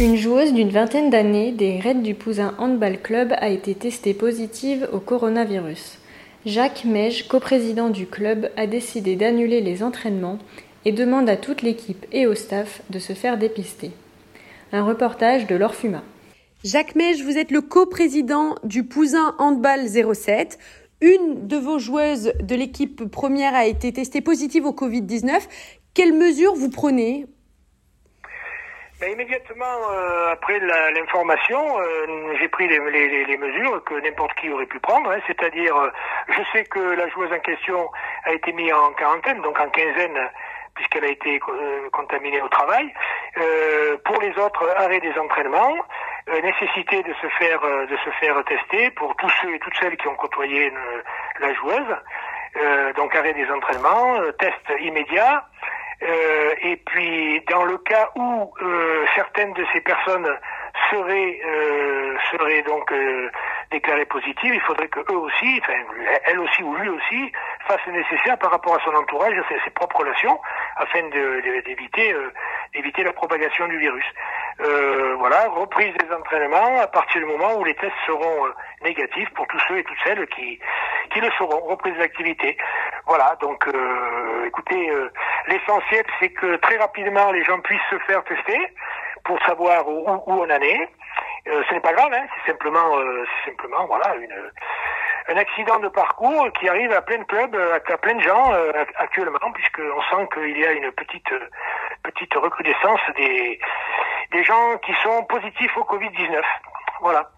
Une joueuse d'une vingtaine d'années des Reds du Pouzin Handball Club a été testée positive au coronavirus. Jacques Meige, coprésident du club, a décidé d'annuler les entraînements et demande à toute l'équipe et au staff de se faire dépister. Un reportage de Laure Fuma. Jacques Meige, vous êtes le coprésident du Pouzin Handball 07. Une de vos joueuses de l'équipe première a été testée positive au Covid-19. Quelles mesures vous prenez ben, immédiatement euh, après l'information, euh, j'ai pris les, les, les, mesures que n'importe qui aurait pu prendre, hein, c'est-à-dire, euh, je sais que la joueuse en question a été mise en quarantaine, donc en quinzaine, puisqu'elle a été contaminée au travail. pour les autres, arrêt des entraînements, nécessité de se faire de se faire tester pour tous ceux et toutes celles qui ont côtoyé la joueuse. donc arrêt des entraînements, test immédiat. Euh, et puis, dans le cas où euh, certaines de ces personnes seraient, euh, seraient donc déclarées positives, il faudrait que eux aussi, enfin, elle aussi ou lui aussi, fassent le nécessaire par rapport à son entourage, à ses, propres relations, afin d'éviter d'éviter la propagation du virus. voilà, reprise des entraînements à partir du moment où les tests seront négatifs pour tous ceux et toutes celles qui qui le seront, reprise d'activité. Voilà, donc écoutez, L'essentiel, c'est que très rapidement, les gens puissent se faire tester pour savoir où, on en est. Euh, ce n'est pas grave, hein, c'est simplement, euh, simplement, voilà, une, un accident de parcours qui arrive à plein de clubs, à, plein de gens euh, actuellement, puisqu'on sent qu'il y a une petite, petite recrudescence des, des gens qui sont positifs au Covid-19. Voilà.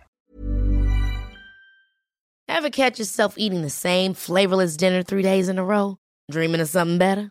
Ever catch yourself eating the same flavorless dinner three days in a row? Dreaming of something better?